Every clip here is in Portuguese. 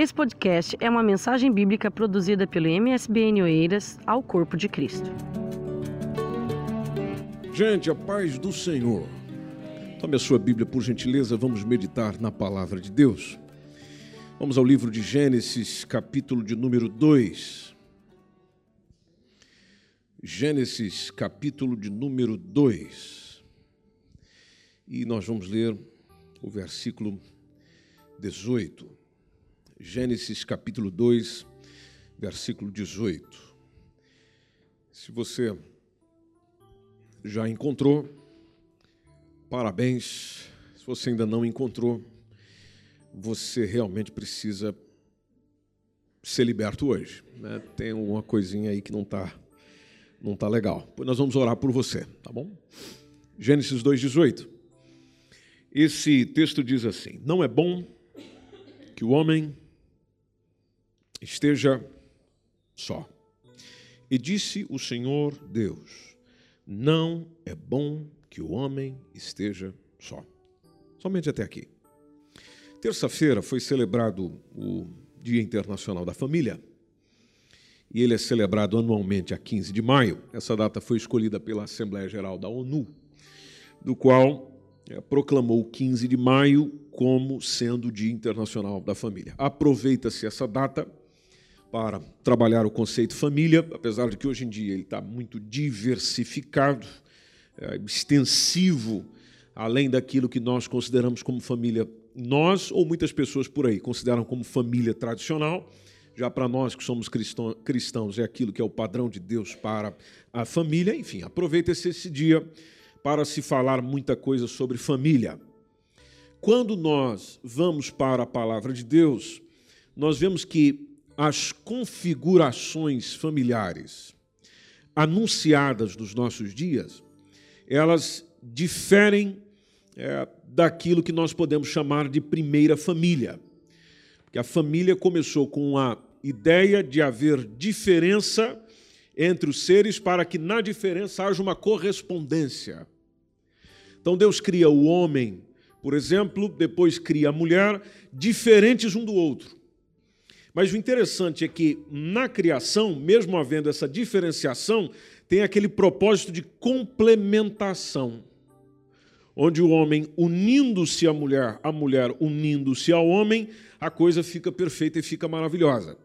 Esse podcast é uma mensagem bíblica produzida pelo MSBN Oeiras ao Corpo de Cristo. Gente, a paz do Senhor. Tome a sua Bíblia, por gentileza, vamos meditar na palavra de Deus. Vamos ao livro de Gênesis, capítulo de número 2. Gênesis, capítulo de número 2. E nós vamos ler o versículo 18. Gênesis capítulo 2, versículo 18. Se você já encontrou, parabéns. Se você ainda não encontrou, você realmente precisa ser liberto hoje. Né? Tem alguma coisinha aí que não está não tá legal. Pois nós vamos orar por você, tá bom? Gênesis 2,18. Esse texto diz assim: Não é bom que o homem esteja só. E disse o Senhor Deus: Não é bom que o homem esteja só. Somente até aqui. Terça-feira foi celebrado o Dia Internacional da Família. E ele é celebrado anualmente a 15 de maio. Essa data foi escolhida pela Assembleia Geral da ONU, do qual é, proclamou 15 de maio como sendo o Dia Internacional da Família. Aproveita-se essa data para trabalhar o conceito família, apesar de que hoje em dia ele está muito diversificado, é, extensivo, além daquilo que nós consideramos como família. Nós, ou muitas pessoas por aí, consideram como família tradicional. Já para nós que somos cristãos, é aquilo que é o padrão de Deus para a família. Enfim, aproveita-se esse dia para se falar muita coisa sobre família. Quando nós vamos para a palavra de Deus, nós vemos que as configurações familiares anunciadas nos nossos dias, elas diferem é, daquilo que nós podemos chamar de primeira família. Porque a família começou com a ideia de haver diferença entre os seres para que na diferença haja uma correspondência. Então Deus cria o homem, por exemplo, depois cria a mulher, diferentes um do outro. Mas o interessante é que na criação, mesmo havendo essa diferenciação, tem aquele propósito de complementação, onde o homem unindo-se à mulher, a mulher unindo-se ao homem, a coisa fica perfeita e fica maravilhosa.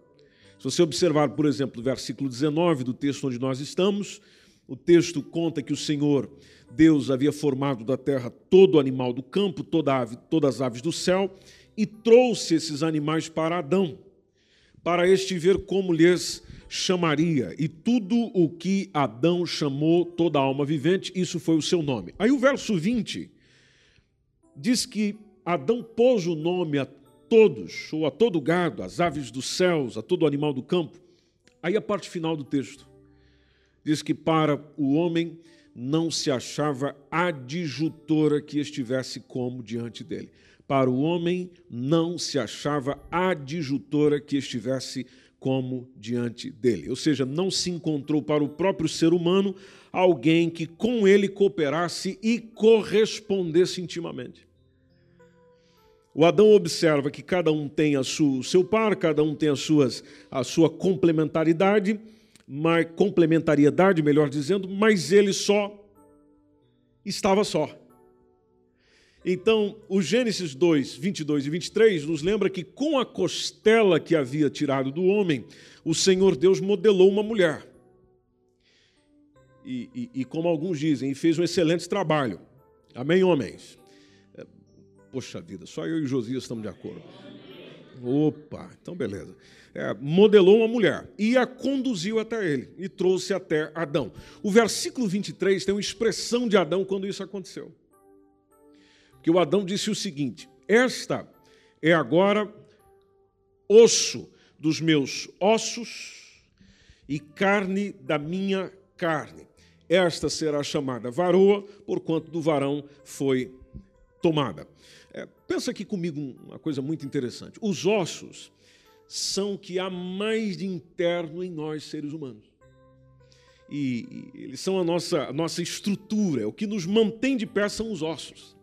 Se você observar, por exemplo, o versículo 19 do texto onde nós estamos, o texto conta que o Senhor, Deus, havia formado da terra todo animal do campo, toda ave, todas as aves do céu, e trouxe esses animais para Adão para este ver como lhes chamaria. E tudo o que Adão chamou toda alma vivente, isso foi o seu nome. Aí o verso 20 diz que Adão pôs o nome a todos, ou a todo gado, às aves dos céus, a todo animal do campo. Aí a parte final do texto diz que para o homem não se achava adjutora que estivesse como diante dele para o homem não se achava adjutora que estivesse como diante dele. Ou seja, não se encontrou para o próprio ser humano alguém que com ele cooperasse e correspondesse intimamente. O Adão observa que cada um tem a sua, o seu par, cada um tem as suas, a sua complementaridade, mas, complementariedade, melhor dizendo, mas ele só estava só. Então, o Gênesis 2, 22 e 23 nos lembra que com a costela que havia tirado do homem, o Senhor Deus modelou uma mulher. E, e, e como alguns dizem, fez um excelente trabalho. Amém, homens? É, poxa vida, só eu e Josias estamos de acordo. Opa, então beleza. É, modelou uma mulher e a conduziu até ele e trouxe até Adão. O versículo 23 tem uma expressão de Adão quando isso aconteceu que o Adão disse o seguinte: Esta é agora osso dos meus ossos e carne da minha carne. Esta será chamada varoa, porquanto do varão foi tomada. É, pensa aqui comigo uma coisa muito interessante. Os ossos são o que há mais de interno em nós, seres humanos. E, e eles são a nossa, a nossa estrutura, o que nos mantém de pé são os ossos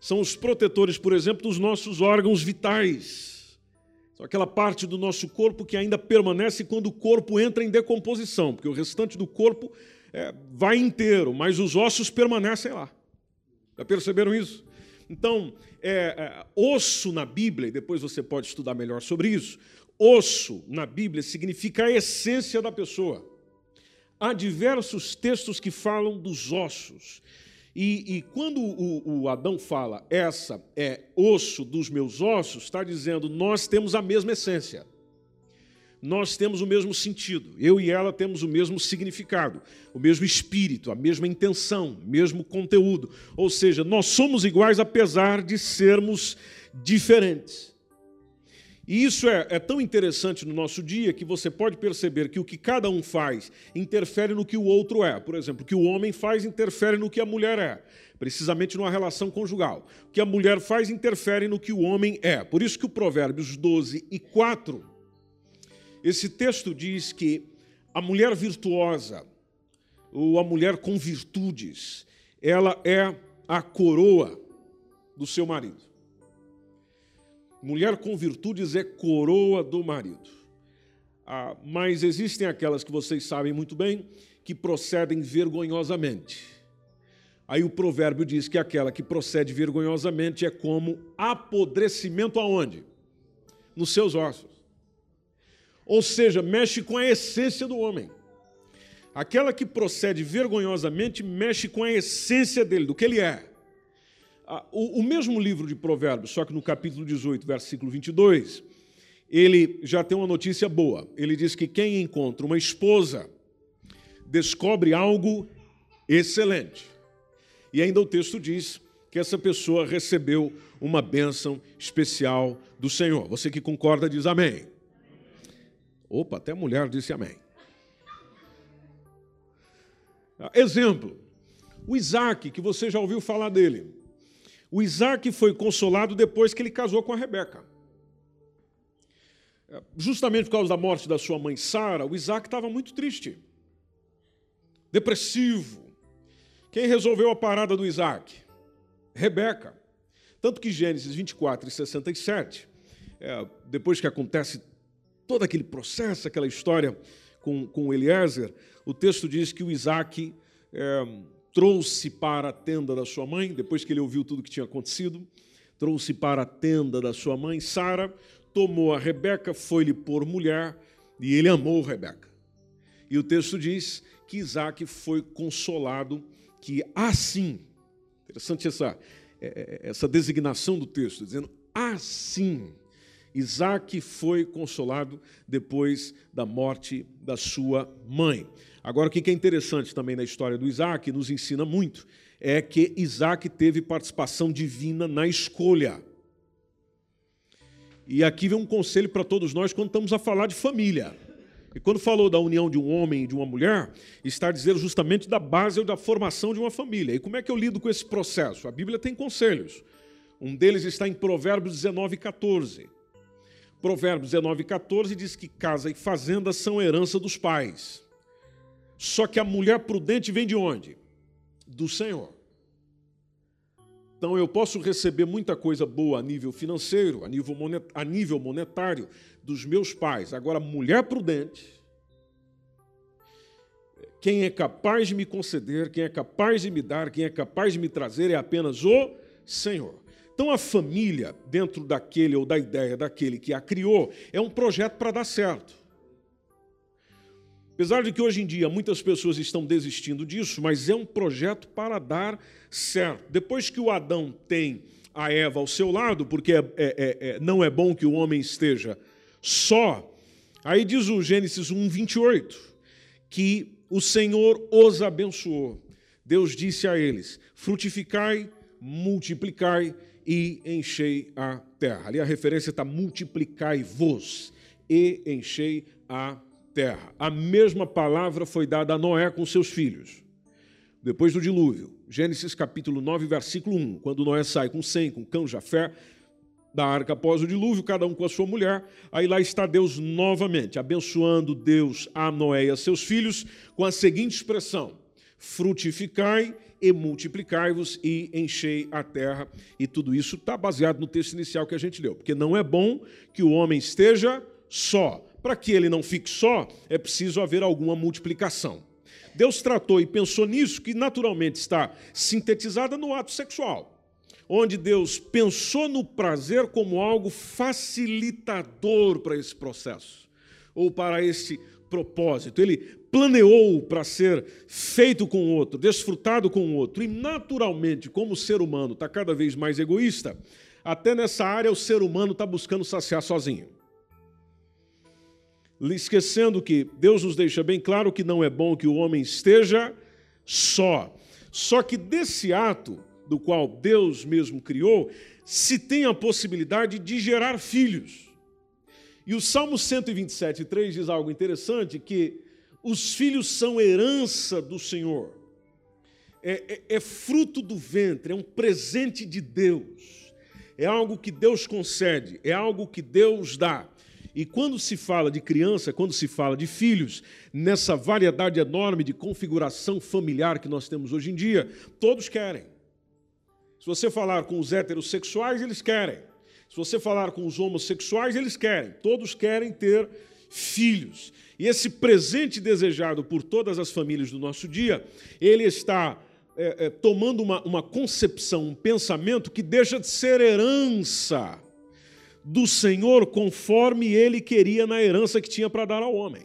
são os protetores, por exemplo, dos nossos órgãos vitais. São aquela parte do nosso corpo que ainda permanece quando o corpo entra em decomposição, porque o restante do corpo é, vai inteiro, mas os ossos permanecem lá. Já perceberam isso? Então, é, é, osso na Bíblia, e depois você pode estudar melhor sobre isso, osso na Bíblia significa a essência da pessoa. Há diversos textos que falam dos ossos. E, e quando o, o, Adão fala, essa é osso dos meus ossos, está dizendo, nós temos a mesma essência. Nós temos o mesmo sentido. Eu e ela temos o mesmo significado, o mesmo espírito, a mesma intenção, o mesmo conteúdo. Ou seja, nós somos iguais apesar de sermos diferentes. E isso é, é, tão interessante no nosso dia que você pode perceber que o que cada um faz interfere no que o outro é. Por exemplo, o que o homem faz interfere no que a mulher é, precisamente numa relação conjugal. O que a mulher faz interfere no que o homem é. Por isso que o Provérbios 12 e 4, esse texto diz que a mulher virtuosa, ou a mulher com virtudes, ela é a coroa do seu marido. Mulher com virtudes é coroa do marido. Ah, mas existem aquelas que vocês sabem muito bem que procedem vergonhosamente. Aí o provérbio diz que aquela que procede vergonhosamente é como apodrecimento aonde? Nos seus ossos. Ou seja, mexe com a essência do homem. Aquela que procede vergonhosamente mexe com a essência dele, do que ele é. Ah, o, mesmo livro de Provérbios, só que no capítulo 18, versículo 22, ele já tem uma notícia boa. Ele diz que quem encontra uma esposa descobre algo excelente. E ainda o texto diz que essa pessoa recebeu uma bênção especial do Senhor. Você que concorda diz amém. Opa, até a mulher disse amém. Ah, exemplo, o Isaac, que você já ouviu falar dele. O Isaac foi consolado depois que ele casou com a Rebeca. É, justamente por causa da morte da sua mãe Sara, o Isaac estava muito triste, depressivo. Quem resolveu a parada do Isaac? Rebeca. Tanto que Gênesis 24 e 67, é, depois que acontece todo aquele processo, aquela história com, com Eliezer, o texto diz que o Isaac é, trouxe para a tenda da sua mãe, depois que ele ouviu tudo o que tinha acontecido, trouxe para a tenda da sua mãe, Sara, tomou a Rebeca, foi-lhe por mulher, e ele amou Rebeca. E o texto diz que Isaac foi consolado, que assim, interessante essa, é, é, essa designação do texto, dizendo assim, Isaac foi consolado depois da morte da sua mãe. Agora, o que é interessante também na história do Isaac, nos ensina muito, é que Isaac teve participação divina na escolha. E aqui vem um conselho para todos nós quando estamos a falar de família. E quando falou da união de um homem e de uma mulher, está dizer justamente da base ou da formação de uma família. E como é que eu lido com esse processo? A Bíblia tem conselhos. Um deles está em Provérbios 19, 14. Provérbios 19, 14 diz que casa e fazenda são herança dos pais. Só que a mulher prudente vem de onde? Do Senhor. Então eu posso receber muita coisa boa a nível financeiro, a nível, monetário dos meus pais. Agora, mulher prudente, quem é capaz de me conceder, quem é capaz de me dar, quem é capaz de me trazer é apenas o Senhor. Então a família, dentro daquele ou da ideia daquele que a criou, é um projeto para dar certo. Apesar de que hoje em dia muitas pessoas estão desistindo disso, mas é um projeto para dar certo. Depois que o Adão tem a Eva ao seu lado, porque é, é, é, é não é bom que o homem esteja só, aí diz o Gênesis 1, 28, que o Senhor os abençoou. Deus disse a eles: frutificai, multiplicai e enchei a terra. Ali a referência está multiplicai-vos e enchei a terra. A mesma palavra foi dada a Noé com seus filhos. Depois do dilúvio, Gênesis capítulo 9, versículo 1, quando Noé sai com Sem, com Cão, Jafé, da arca após o dilúvio, cada um com a sua mulher, aí lá está Deus novamente, abençoando Deus a Noé e a seus filhos com a seguinte expressão: frutificai e multiplicai-vos e enchei a terra. E tudo isso está baseado no texto inicial que a gente leu, porque não é bom que o homem esteja só. Para que ele não fique só, é preciso haver alguma multiplicação. Deus tratou e pensou nisso, que naturalmente está sintetizada no ato sexual, onde Deus pensou no prazer como algo facilitador para esse processo, ou para esse propósito. Ele planeou para ser feito com o outro, desfrutado com o outro. E, naturalmente, como o ser humano está cada vez mais egoísta, até nessa área o ser humano está buscando saciar sozinho. Esquecendo que Deus nos deixa bem claro que não é bom que o homem esteja só. Só que desse ato, do qual Deus mesmo criou, se tem a possibilidade de gerar filhos. E o Salmo 127, 3 diz algo interessante, que os filhos são herança do Senhor. É, é, é, fruto do ventre, é um presente de Deus. É algo que Deus concede, é algo que Deus dá. E quando se fala de criança, quando se fala de filhos, nessa variedade enorme de configuração familiar que nós temos hoje em dia, todos querem. Se você falar com os heterossexuais, eles querem. Se você falar com os homossexuais, eles querem. Todos querem ter filhos. E esse presente desejado por todas as famílias do nosso dia, ele está é, é, tomando uma, uma concepção, um pensamento que deixa de ser herança do Senhor conforme ele queria na herança que tinha para dar ao homem.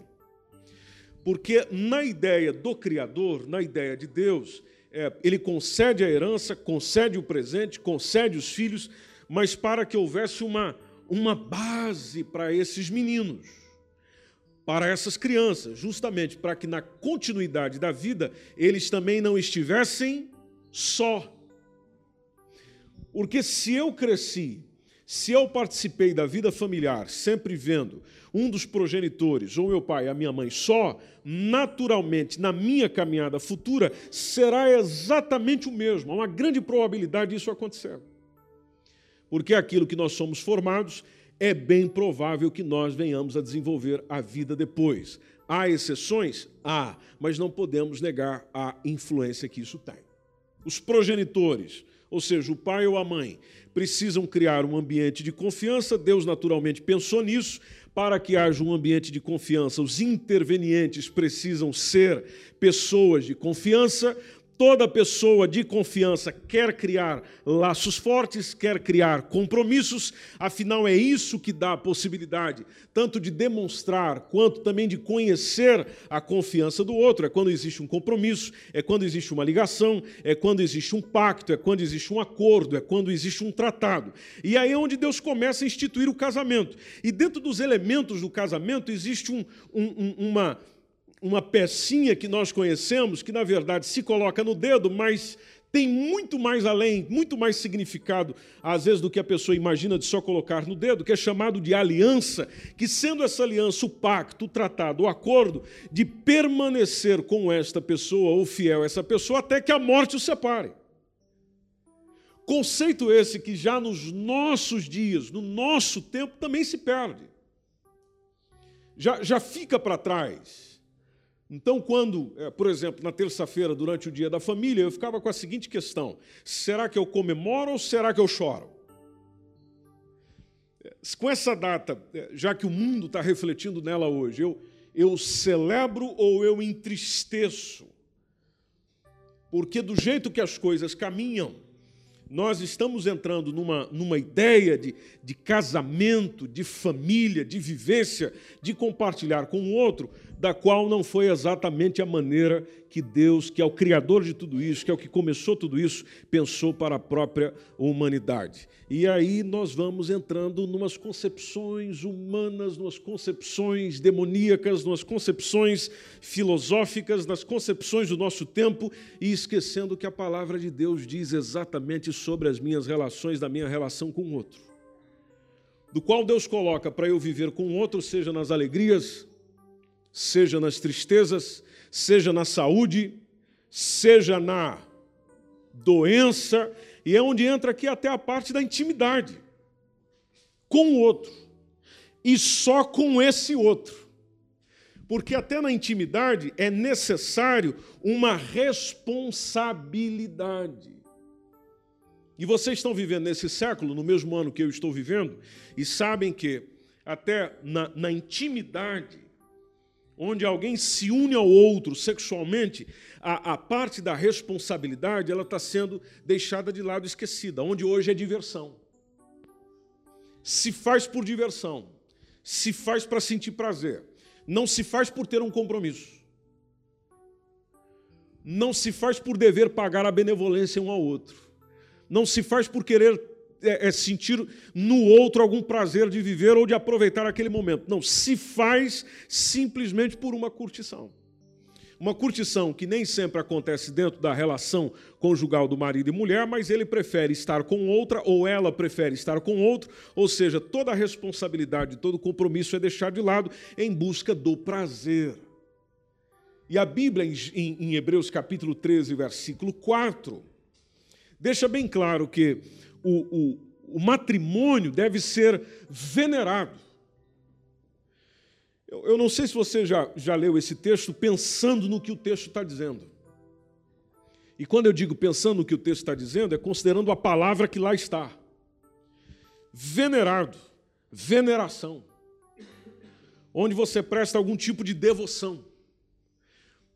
Porque na ideia do Criador, na ideia de Deus, é, ele concede a herança, concede o presente, concede os filhos, mas para que houvesse uma, uma base para esses meninos, para essas crianças, justamente para que na continuidade da vida eles também não estivessem só. Porque se eu cresci, se eu participei da vida familiar, sempre vendo um dos progenitores, ou meu pai, a minha mãe só, naturalmente, na minha caminhada futura, será exatamente o mesmo. Há uma grande probabilidade disso acontecer porque aquilo que nós somos formados é bem provável que nós venhamos a desenvolver a vida depois. Há exceções? Há, mas não podemos negar a influência que isso tem. Os progenitores, ou seja, o pai ou a mãe, precisam criar um ambiente de confiança. Deus naturalmente pensou nisso. Para que haja um ambiente de confiança, os intervenientes precisam ser pessoas de confiança, Toda pessoa de confiança quer criar laços fortes, quer criar compromissos, afinal é isso que dá a possibilidade tanto de demonstrar quanto também de conhecer a confiança do outro. É quando existe um compromisso, é quando existe uma ligação, é quando existe um pacto, é quando existe um acordo, é quando existe um tratado. E aí é onde Deus começa a instituir o casamento. E dentro dos elementos do casamento existe um, um, uma uma pecinha que nós conhecemos, que na verdade se coloca no dedo, mas tem muito mais além, muito mais significado, às vezes, do que a pessoa imagina de só colocar no dedo, que é chamado de aliança, que sendo essa aliança o pacto, o tratado, o acordo de permanecer com esta pessoa ou fiel a essa pessoa até que a morte o separe. Conceito esse que já nos nossos dias, no nosso tempo, também se perde. Já, já fica para trás. Então, quando, é, por exemplo, na terça-feira, durante o dia da família, eu ficava com a seguinte questão: será que eu comemoro ou será que eu choro? É, com essa data, é, já que o mundo está refletindo nela hoje, eu, eu celebro ou eu entristeço? Porque do jeito que as coisas caminham, nós estamos entrando numa, numa ideia de, de casamento, de família, de vivência, de compartilhar com o outro, da qual não foi exatamente a maneira que Deus, que é o Criador de tudo isso, que é o que começou tudo isso, pensou para a própria humanidade. E aí nós vamos entrando numas concepções humanas, numas concepções demoníacas, numas concepções filosóficas, nas concepções do nosso tempo e esquecendo que a palavra de Deus diz exatamente sobre as minhas relações, da minha relação com o outro. Do qual Deus coloca para eu viver com o outro, seja nas alegrias, seja nas tristezas, seja na saúde, seja na doença, e é onde entra aqui até a parte da intimidade com o outro, e só com esse outro. Porque até na intimidade é necessário uma responsabilidade. E vocês estão vivendo nesse século, no mesmo ano que eu estou vivendo, e sabem que até na, na intimidade, onde alguém se une ao outro sexualmente, a, a parte da responsabilidade ela está sendo deixada de lado, esquecida, onde hoje é diversão. Se faz por diversão, se faz para sentir prazer, não se faz por ter um compromisso. Não se faz por dever pagar a benevolência um ao outro. Não se faz por querer é, é sentir no outro algum prazer de viver ou de aproveitar aquele momento. Não, se faz simplesmente por uma curtição. Uma curtição que nem sempre acontece dentro da relação conjugal do marido e mulher, mas ele prefere estar com outra ou ela prefere estar com outro, ou seja, toda a responsabilidade, todo o compromisso é deixado de lado em busca do prazer. E a Bíblia, em, em Hebreus capítulo 13, versículo 4, deixa bem claro que o, o, o matrimônio deve ser venerado. Eu, eu, não sei se você já, já leu esse texto pensando no que o texto está dizendo. E quando eu digo pensando no que o texto está dizendo, é considerando a palavra que lá está. Venerado, veneração. Onde você presta algum tipo de devoção.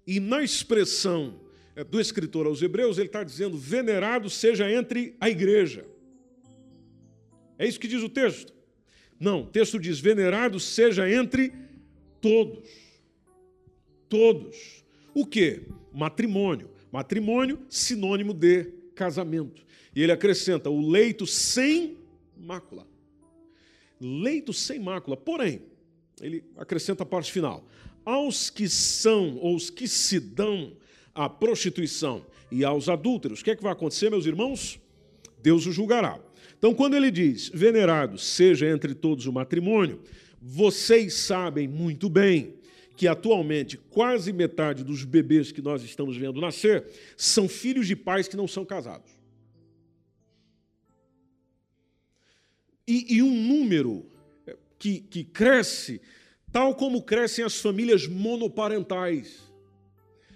E na expressão é, do escritor aos Hebreus, ele está dizendo: venerado seja entre a igreja. É isso que diz o texto? Não, o texto diz: venerado seja entre todos. Todos. O que? Matrimônio. Matrimônio, sinônimo de casamento. E ele acrescenta: o leito sem mácula. Leito sem mácula. Porém, ele acrescenta a parte final: aos que são, ou os que se dão à prostituição e aos adúlteros, o que é que vai acontecer, meus irmãos? Deus o julgará. Então, quando ele diz, venerado seja entre todos o matrimônio, vocês sabem muito bem que atualmente quase metade dos bebês que nós estamos vendo nascer são filhos de pais que não são casados. E, e um número que, que cresce, tal como crescem as famílias monoparentais.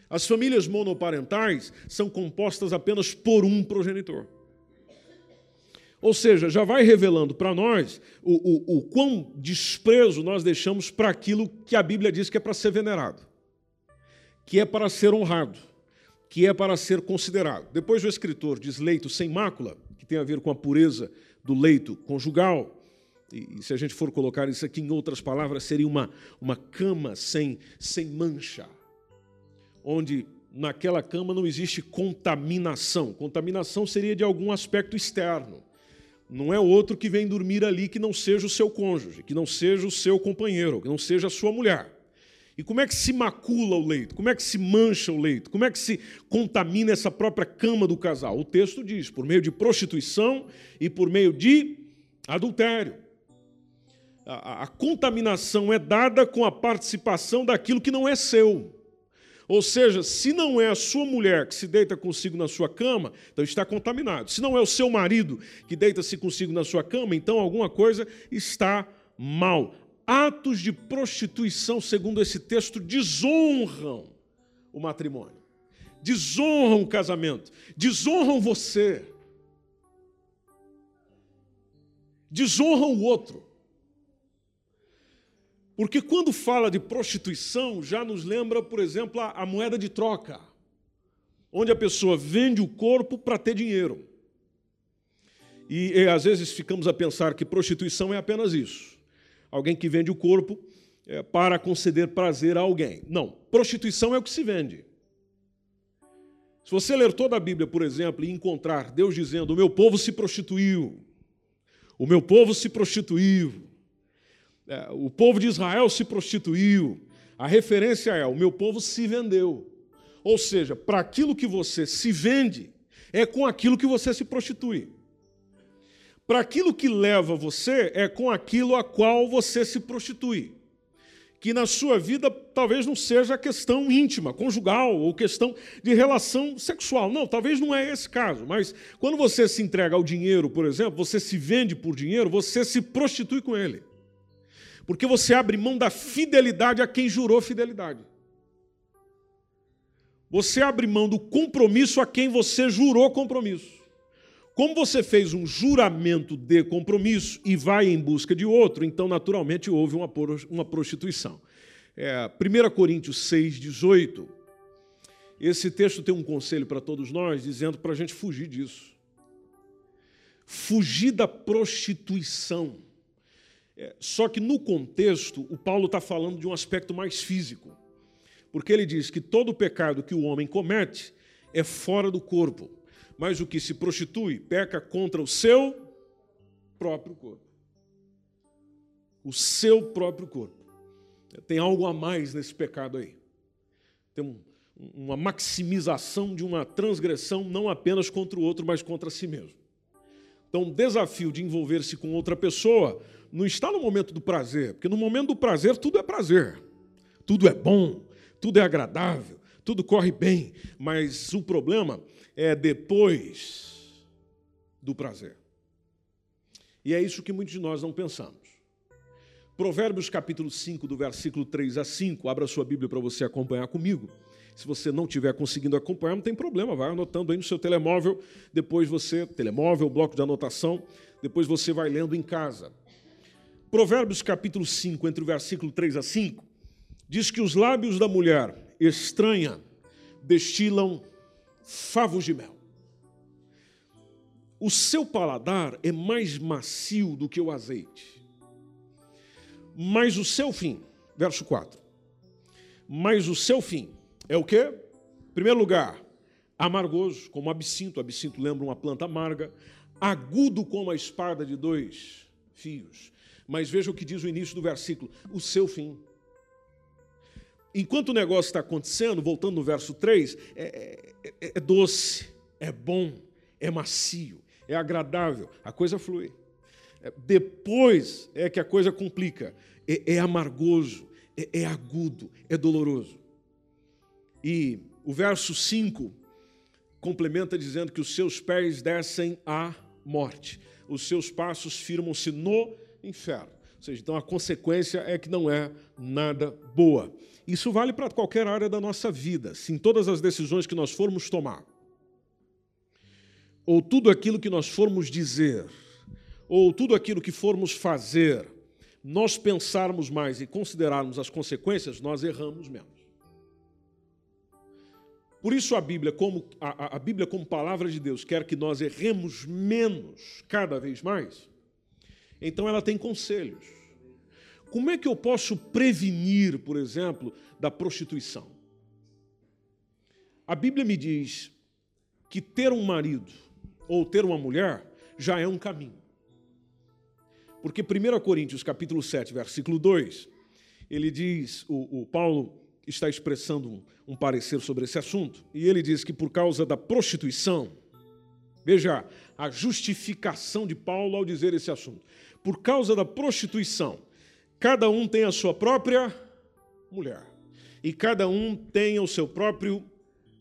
As famílias monoparentais são compostas apenas por um progenitor. Ou seja, já vai revelando para nós o, o, o quão desprezo nós deixamos para aquilo que a Bíblia diz que é para ser venerado, que é para ser honrado, que é para ser considerado. Depois o escritor diz leito sem mácula, que tem a ver com a pureza do leito conjugal. E, se a gente for colocar isso aqui em outras palavras, seria uma, uma cama sem, sem mancha, onde naquela cama não existe contaminação. Contaminação seria de algum aspecto externo não é outro que vem dormir ali que não seja o seu cônjuge, que não seja o seu companheiro, que não seja a sua mulher. E como é que se macula o leito? Como é que se mancha o leito? Como é que se contamina essa própria cama do casal? O texto diz: por meio de prostituição e por meio de adultério. A, a, a contaminação é dada com a participação daquilo que não é seu. Ou seja, se não é a sua mulher que se deita consigo na sua cama, então está contaminado. Se não é o seu marido que deita-se consigo na sua cama, então alguma coisa está mal. Atos de prostituição, segundo esse texto, desonram o matrimônio, desonram o casamento, desonram você, desonram o outro. Porque quando fala de prostituição, já nos lembra, por exemplo, a, a moeda de troca, onde a pessoa vende o corpo para ter dinheiro. E, e, às vezes ficamos a pensar que prostituição é apenas isso: alguém que vende o corpo é, para conceder prazer a alguém. Não, prostituição é o que se vende. Se você ler toda a Bíblia, por exemplo, e encontrar Deus dizendo: O meu povo se prostituiu, o meu povo se prostituiu, o povo de Israel se prostituiu. A referência é: o meu povo se vendeu. Ou seja, para aquilo que você se vende, é com aquilo que você se prostitui. Para aquilo que leva você, é com aquilo a qual você se prostitui. Que na sua vida talvez não seja questão íntima, conjugal ou questão de relação sexual. Não, talvez não é esse caso. Mas quando você se entrega ao dinheiro, por exemplo, você se vende por dinheiro, você se prostitui com ele. Porque você abre mão da fidelidade a quem jurou fidelidade. Você abre mão do compromisso a quem você jurou compromisso. Como você fez um juramento de compromisso e vai em busca de outro, então naturalmente houve uma prostituição. É, 1 Coríntios 6, 18. Esse texto tem um conselho para todos nós, dizendo para a gente fugir disso. Fugir da prostituição. É, só que no contexto, o Paulo está falando de um aspecto mais físico. Porque ele diz que todo pecado que o homem comete é fora do corpo mas o que se prostitui peca contra o seu próprio corpo. O seu próprio corpo. Tem algo a mais nesse pecado aí. Tem um, uma maximização de uma transgressão não apenas contra o outro, mas contra si mesmo. Então, o desafio de envolver-se com outra pessoa não está no momento do prazer, porque no momento do prazer tudo é prazer, tudo é bom, tudo é agradável, tudo corre bem, mas o problema é depois do prazer. E é isso que muitos de nós não pensamos. Provérbios capítulo 5, do versículo 3 a 5, abra sua Bíblia para você acompanhar comigo. Se você não estiver conseguindo acompanhar, não tem problema, vai anotando aí no seu telemóvel, depois você, telemóvel, bloco de anotação, depois você vai lendo em casa. Provérbios capítulo 5, entre o versículo 3 a 5, diz que os lábios da mulher estranha destilam favos de mel. O seu paladar é mais macio do que o azeite. Mas o seu fim, verso 4. Mas o seu fim é o quê? Em primeiro lugar, amargoso, como absinto. Absinto lembra uma planta amarga. Agudo como a espada de dois fios. Mas veja o que diz o início do versículo: o seu fim. Enquanto o negócio está acontecendo, voltando no verso 3, é, é, é doce, é bom, é macio, é agradável, a coisa flui. É, depois é que a coisa complica, é, é amargoso, é, é agudo, é doloroso. E o verso 5 complementa dizendo que os seus pés descem à morte, os seus passos firmam-se no inferno. Ou seja, então a consequência é que não é nada boa. Isso vale para qualquer área da nossa vida, se em todas as decisões que nós formos tomar, ou tudo aquilo que nós formos dizer, ou tudo aquilo que formos fazer, nós pensarmos mais e considerarmos as consequências, nós erramos menos. Por isso a Bíblia, como a, a Bíblia como palavra de Deus, quer que nós erremos menos cada vez mais. Então ela tem conselhos. Como é que eu posso prevenir, por exemplo, da prostituição? A Bíblia me diz que ter um marido ou ter uma mulher já é um caminho. Porque 1 Coríntios capítulo 7, versículo 2, ele diz, o, o Paulo está expressando um, um parecer sobre esse assunto, e ele diz que por causa da prostituição, veja a justificação de Paulo ao dizer esse assunto, por causa da prostituição, Cada um tem a sua própria mulher. E cada um tem o seu próprio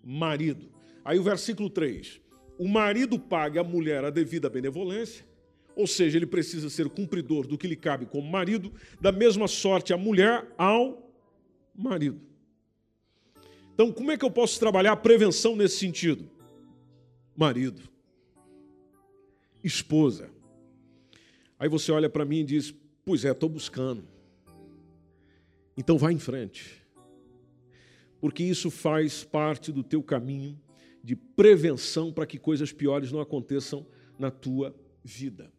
marido. Aí o versículo 3. O marido paga à mulher a devida benevolência, ou seja, ele precisa ser cumpridor do que lhe cabe como marido, da mesma sorte a mulher ao marido. Então, como é que eu posso trabalhar a prevenção nesse sentido? Marido, esposa. Aí você olha para mim e diz: Pois é, estou buscando. Então vá em frente. Porque isso faz parte do teu caminho de prevenção para que coisas piores não aconteçam na tua vida.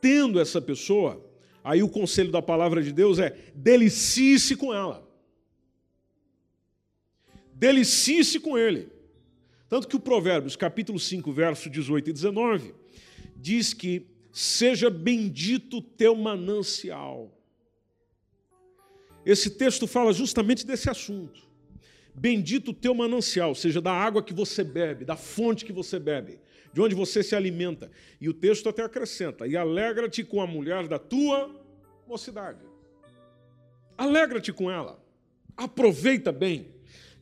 Tendo essa pessoa, aí o conselho da palavra de Deus é: delicie-se com ela. Delicie-se com ele. Tanto que o Provérbios, capítulo 5, verso 18 e 19, diz que seja bendito o teu manancial. Esse texto fala justamente desse assunto. Bendito o teu manancial, seja, da água que você bebe, da fonte que você bebe, de onde você se alimenta. E o texto até acrescenta: e alegra-te com a mulher da tua mocidade. Alegra-te com ela. Aproveita bem.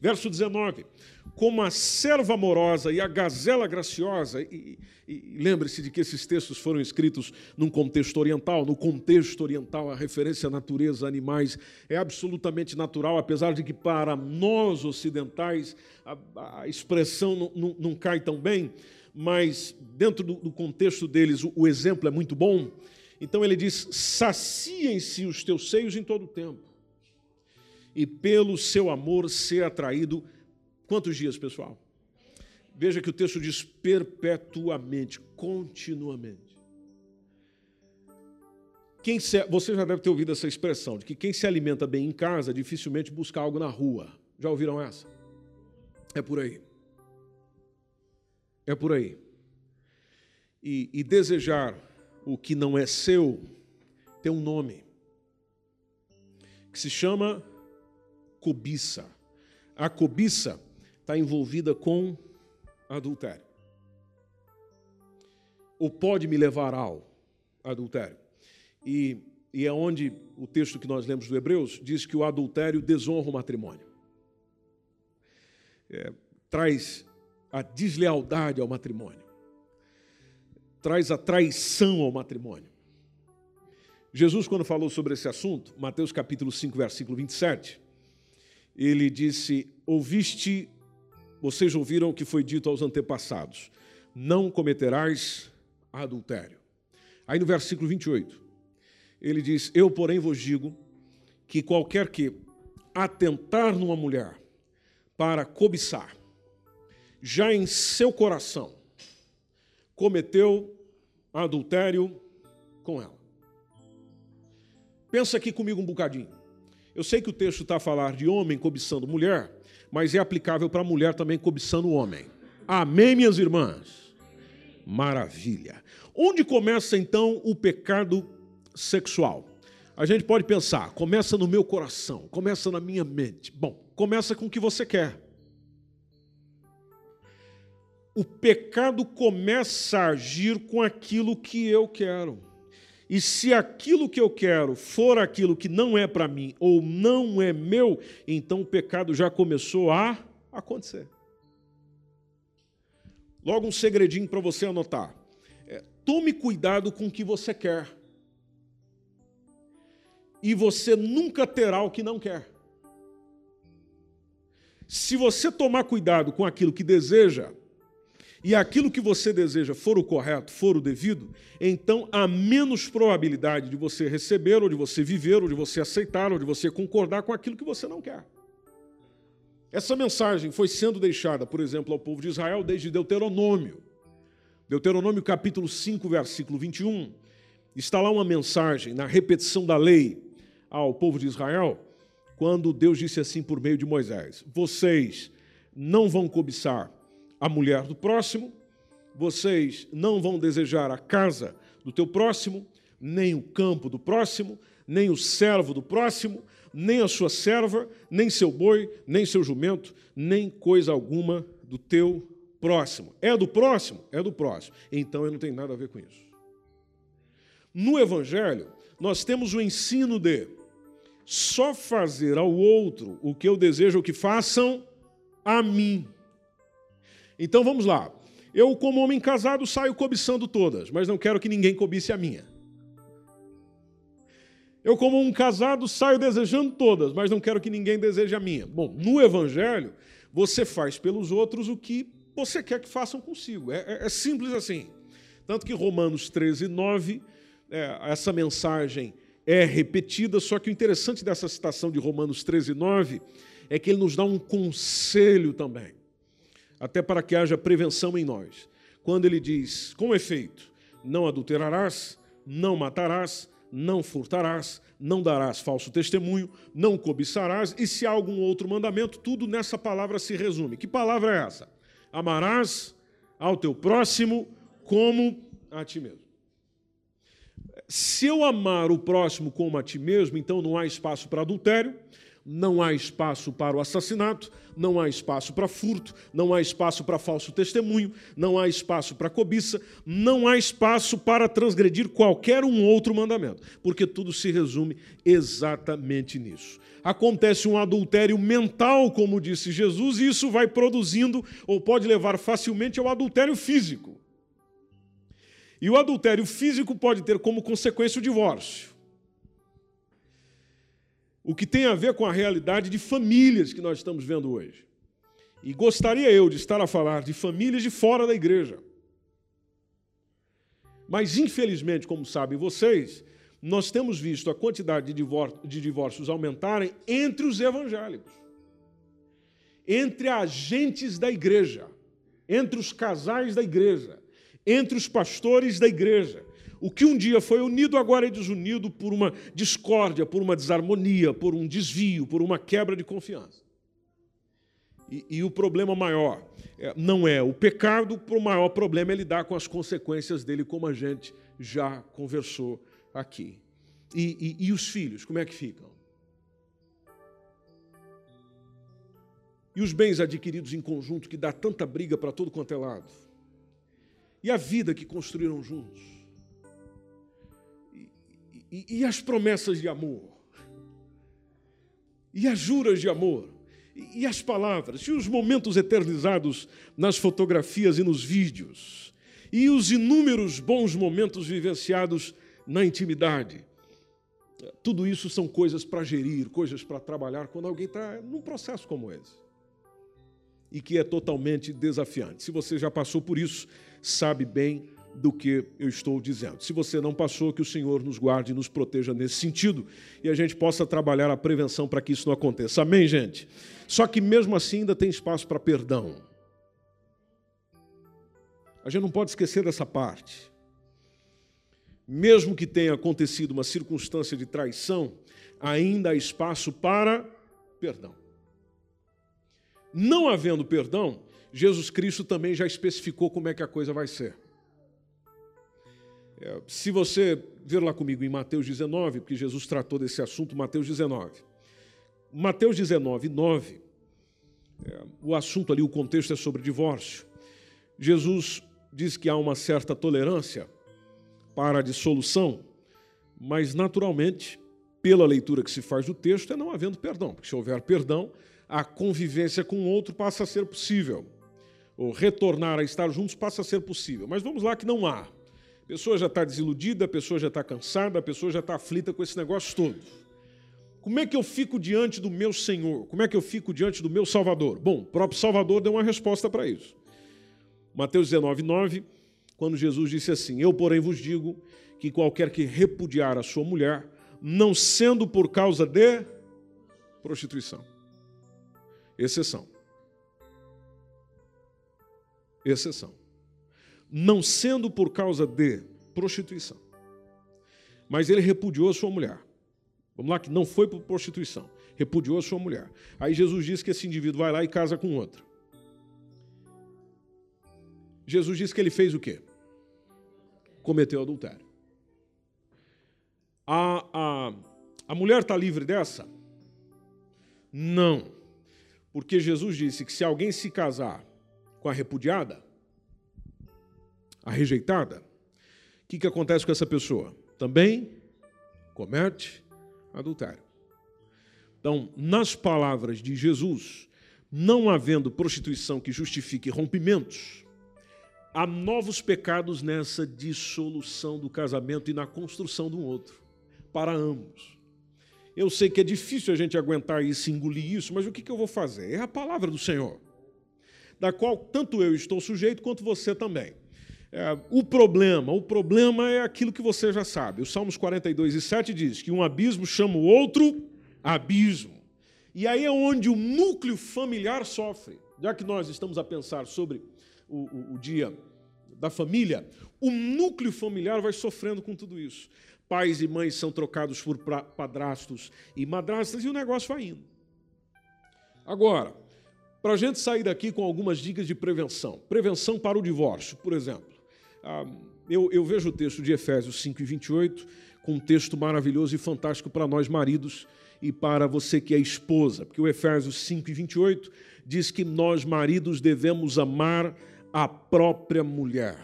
Verso 19: Como a serva amorosa e a gazela graciosa, e, e, lembre-se de que esses textos foram escritos num contexto oriental. No contexto oriental, a referência à natureza, animais, é absolutamente natural, apesar de que para nós ocidentais a, a expressão não, não, não, cai tão bem, mas dentro do, do contexto deles o, o exemplo é muito bom. Então ele diz: saciem-se os teus seios em todo o tempo e pelo seu amor ser atraído. Quantos dias, pessoal? Veja que o texto diz perpetuamente, continuamente. Quem se, você já deve ter ouvido essa expressão de que quem se alimenta bem em casa dificilmente busca algo na rua. Já ouviram essa? É por aí. É por aí. E, e desejar o que não é seu tem um nome que se chama cobiça. A cobiça está envolvida com adultério. Ou pode me levar ao adultério. E, e é onde o texto que nós lemos do Hebreus diz que o adultério desonra o matrimônio. É, traz a deslealdade ao matrimônio. Traz a traição ao matrimônio. Jesus, quando falou sobre esse assunto, Mateus capítulo 5, versículo 27, ele disse: Ouviste, vocês ouviram o que foi dito aos antepassados: Não cometerás adultério. Aí no versículo 28, ele diz: Eu, porém, vos digo que qualquer que atentar numa mulher para cobiçar, já em seu coração cometeu adultério com ela. Pensa aqui comigo um bocadinho. Eu sei que o texto está a falar de homem cobiçando mulher, mas é aplicável para mulher também cobiçando o homem. Amém, minhas irmãs? Maravilha. Onde começa então o pecado sexual? A gente pode pensar, começa no meu coração, começa na minha mente. Bom, começa com o que você quer. O pecado começa a agir com aquilo que eu quero. E se aquilo que eu quero for aquilo que não é para mim ou não é meu, então o pecado já começou a acontecer. Logo um segredinho para você anotar. É, tome cuidado com o que você quer. E você nunca terá o que não quer. Se você tomar cuidado com aquilo que deseja, e aquilo que você deseja for o correto, for o devido, então há menos probabilidade de você receber, ou de você viver, ou de você aceitar, ou de você concordar com aquilo que você não quer. Essa mensagem foi sendo deixada, por exemplo, ao povo de Israel desde Deuteronômio. Deuteronômio capítulo 5, versículo 21, está lá uma mensagem na repetição da lei ao povo de Israel, quando Deus disse assim por meio de Moisés: Vocês não vão cobiçar a mulher do próximo, vocês não vão desejar a casa do teu próximo, nem o campo do próximo, nem o servo do próximo, nem a sua serva, nem seu boi, nem seu jumento, nem coisa alguma do teu próximo. É do próximo? É do próximo. Então eu não tenho nada a ver com isso. No Evangelho, nós temos o ensino de só fazer ao outro o que eu desejo que façam a mim. Então vamos lá. Eu, como homem casado, saio cobiçando todas, mas não quero que ninguém cobice a minha. Eu, como um casado, saio desejando todas, mas não quero que ninguém deseje a minha. Bom, no Evangelho, você faz pelos outros o que você quer que façam consigo. É, é, é simples assim. Tanto que Romanos 13, 9, é, essa mensagem é repetida, só que o interessante dessa citação de Romanos 13, 9 é que ele nos dá um conselho também até para que haja prevenção em nós. Quando ele diz, com efeito, não adulterarás, não matarás, não furtarás, não darás falso testemunho, não cobiçarás, e se há algum outro mandamento, tudo nessa palavra se resume. Que palavra é essa? Amarás ao teu próximo como a ti mesmo. Se eu amar o próximo como a ti mesmo, então não há espaço para adultério, Não há espaço para o assassinato, não há espaço para furto, não há espaço para falso testemunho, não há espaço para cobiça, não há espaço para transgredir qualquer um outro mandamento, porque tudo se resume exatamente nisso. Acontece um adultério mental, como disse Jesus, e isso vai produzindo ou pode levar facilmente ao adultério físico. E o adultério físico pode ter como consequência o divórcio o que tem a ver com a realidade de famílias que nós estamos vendo hoje. E gostaria eu de estar a falar de famílias de fora da igreja. Mas, infelizmente, como sabem vocês, nós temos visto a quantidade de divórcios aumentarem entre os evangélicos, entre agentes da igreja, entre os casais da igreja, entre os pastores da igreja. O que um dia foi unido agora é desunido por uma discórdia, por uma desarmonia, por um desvio, por uma quebra de confiança. E, e o problema maior é, não é o pecado, o maior problema é lidar com as consequências dele, como a gente já conversou aqui. E, e, e os filhos, como é que ficam? E os bens adquiridos em conjunto, que dá tanta briga para todo quanto é lado? E a vida que construíram juntos? E, e, as promessas de amor? E as juras de amor? E, e as palavras? E os momentos eternizados nas fotografias e nos vídeos? E os inúmeros bons momentos vivenciados na intimidade? Tudo isso são coisas para gerir, coisas para trabalhar quando alguém está num processo como esse. E que é totalmente desafiante. Se você já passou por isso, sabe bem do que eu estou dizendo. Se você não passou, que o Senhor nos guarde e nos proteja nesse sentido e a gente possa trabalhar a prevenção para que isso não aconteça. Amém, gente? Só que mesmo assim ainda tem espaço para perdão. A gente não pode esquecer dessa parte. Mesmo que tenha acontecido uma circunstância de traição, ainda há espaço para perdão. Não havendo perdão, Jesus Cristo também já especificou como é que a coisa vai ser. É, se você ver lá comigo em Mateus 19, porque Jesus tratou desse assunto, Mateus 19. Mateus 19, 9, é, o assunto ali, o contexto é sobre divórcio. Jesus diz que há uma certa tolerância para a dissolução, mas naturalmente, pela leitura que se faz do texto, é não havendo perdão, porque se houver perdão, a convivência com o outro passa a ser possível, ou retornar a estar juntos passa a ser possível. Mas vamos lá que não há pessoa já está desiludida, a pessoa já está cansada, a pessoa já está aflita com esse negócio todo. Como é que eu fico diante do meu Senhor? Como é que eu fico diante do meu Salvador? Bom, o próprio Salvador deu uma resposta para isso. Mateus 19, 9, quando Jesus disse assim: Eu, porém, vos digo que qualquer que repudiar a sua mulher, não sendo por causa de prostituição, exceção. Exceção não sendo por causa de prostituição. Mas ele repudiou a sua mulher. Vamos lá, que não foi por prostituição, repudiou a sua mulher. Aí Jesus diz que esse indivíduo vai lá e casa com outra. Jesus diz que ele fez o quê? Cometeu adultério. A, a, a mulher está livre dessa? Não. Porque Jesus disse que se alguém se casar com a repudiada, a rejeitada, o que, que acontece com essa pessoa? Também comete adultério. Então, nas palavras de Jesus, não havendo prostituição que justifique rompimentos, há novos pecados nessa dissolução do casamento e na construção de um outro, para ambos. Eu sei que é difícil a gente aguentar isso, engolir isso, mas o que eu vou fazer? É a palavra do Senhor, da qual tanto eu estou sujeito quanto você também. É, o problema, o problema é aquilo que você já sabe. O Salmos 42 e 7 diz que um abismo chama o outro abismo. E aí é onde o núcleo familiar sofre. Já que nós estamos a pensar sobre o, o, o dia da família, o núcleo familiar vai sofrendo com tudo isso. Pais e mães são trocados por padrastos e madrastas e o negócio vai indo. Agora, para a gente sair daqui com algumas dicas de prevenção. Prevenção para o divórcio, por exemplo. Ah, eu, eu, vejo o texto de Efésios 5 e 28 com um texto maravilhoso e fantástico para nós maridos e para você que é esposa, porque o Efésios 5 e 28 diz que nós maridos devemos amar a própria mulher.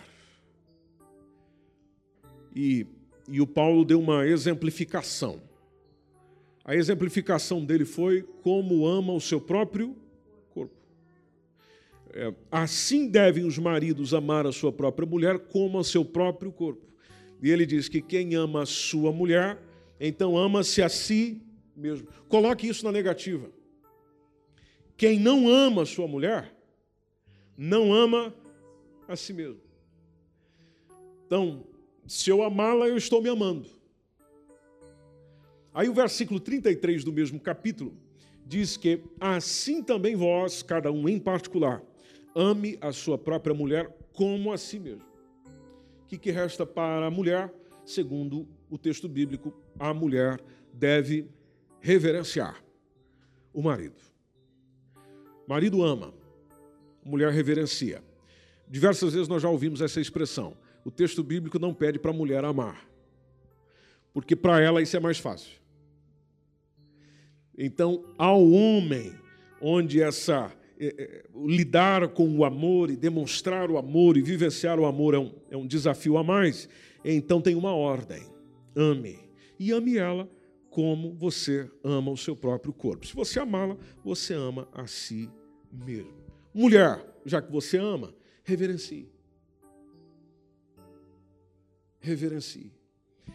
E, e o Paulo deu uma exemplificação. A exemplificação dele foi como ama o seu próprio. É, assim devem os maridos amar a sua própria mulher como a seu próprio corpo. E ele diz que quem ama a sua mulher, então ama-se a si mesmo. Coloque isso na negativa. Quem não ama a sua mulher, não ama a si mesmo. Então, se eu amá-la, eu estou me amando. Aí o versículo 33 do mesmo capítulo diz que assim também vós, cada um em particular, ame a sua própria mulher como a si mesmo. O que, que resta para a mulher? Segundo o texto bíblico, a mulher deve reverenciar o marido. Marido ama, mulher reverencia. Diversas vezes nós já ouvimos essa expressão. O texto bíblico não pede para a mulher amar, porque para ela isso é mais fácil. Então, ao homem, onde essa lidar com o amor e demonstrar o amor e vivenciar o amor é um, é um desafio a mais, então tem uma ordem: ame. E ame ela como você ama o seu próprio corpo. Se você amá-la, você ama a si mesmo. Mulher, já que você ama, reverencie. Reverencie.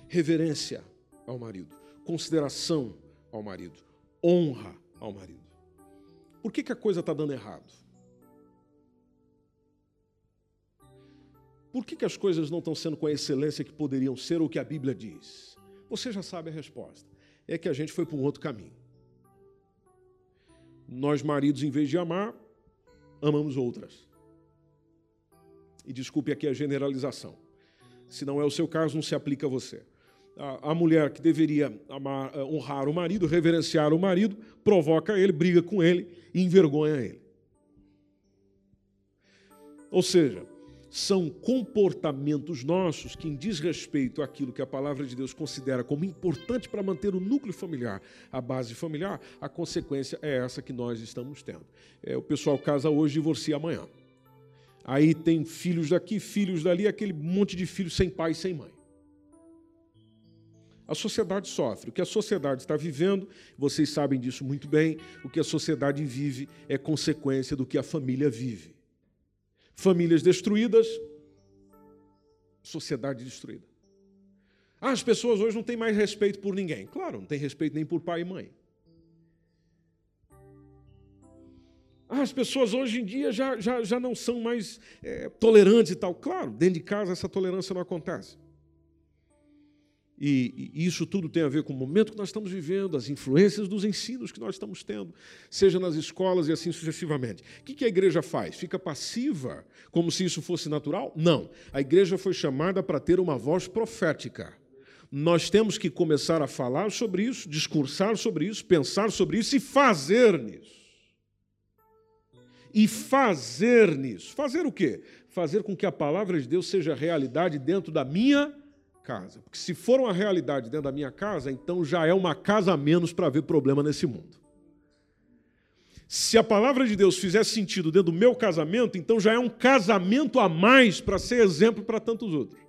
Reverência ao marido. Consideração ao marido. Honra ao marido. Por que, que a coisa está dando errado? Por que, que as coisas não estão sendo com a excelência que poderiam ser ou que a Bíblia diz? Você já sabe a resposta é que a gente foi para um outro caminho. Nós, maridos, em vez de amar, amamos outras. E desculpe aqui a generalização. Se não é o seu caso, não se aplica a você. A, a mulher que deveria amar, eh, honrar o marido, reverenciar o marido, provoca ele, briga com ele e envergonha ele. Ou seja, são comportamentos nossos que, em desrespeito àquilo que a palavra de Deus considera como importante para manter o núcleo familiar, a base familiar, a consequência é essa que nós estamos tendo. É, o pessoal casa hoje divorcia amanhã. Aí tem filhos daqui, filhos dali, aquele monte de filhos sem pai e sem mãe. A sociedade sofre. O que a sociedade está vivendo, vocês sabem disso muito bem, o que a sociedade vive é consequência do que a família vive famílias destruídas, sociedade destruída. Ah, as pessoas hoje não têm mais respeito por ninguém. Claro, não tem respeito nem por pai e mãe. Ah, as pessoas hoje em dia já, já, já não são mais é, tolerantes e tal. Claro, dentro de casa essa tolerância não acontece. E, e, isso tudo tem a ver com o momento que nós estamos vivendo, as influências dos ensinos que nós estamos tendo, seja nas escolas e assim sucessivamente. O que a igreja faz? Fica passiva, como se isso fosse natural? Não. A igreja foi chamada para ter uma voz profética. Nós temos que começar a falar sobre isso, discursar sobre isso, pensar sobre isso e fazer nisso. E fazer nisso. Fazer o quê? Fazer com que a palavra de Deus seja realidade dentro da minha casa. Porque se for uma realidade dentro da minha casa, então já é uma casa a menos para haver problema nesse mundo. Se a palavra de Deus fizer sentido dentro do meu casamento, então já é um casamento a mais para ser exemplo para tantos outros.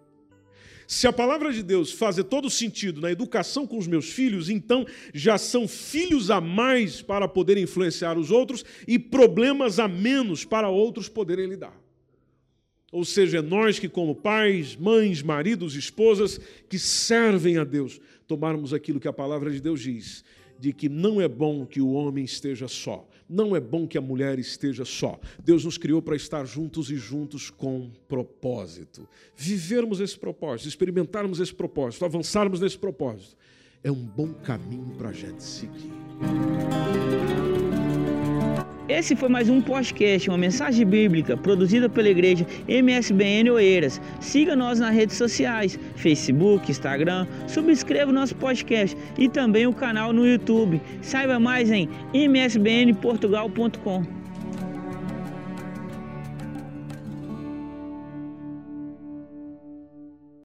Se a palavra de Deus fazer todo sentido na educação com os meus filhos, então já são filhos a mais para poder influenciar os outros e problemas a menos para outros poderem lidar. Ou seja, é nós que, como pais, mães, maridos, esposas, que servem a Deus, tomarmos aquilo que a palavra de Deus diz, de que não é bom que o homem esteja só, não é bom que a mulher esteja só. Deus nos criou para estar juntos e juntos com propósito. Vivermos esse propósito, experimentarmos esse propósito, avançarmos nesse propósito, é um bom caminho para a gente seguir. Esse foi mais um podcast, uma mensagem bíblica produzida pela igreja MSBN Oeiras. Siga nós nas redes sociais, Facebook, Instagram, subscreva o nosso podcast e também o canal no YouTube. Saiba mais em msbnportugal.com.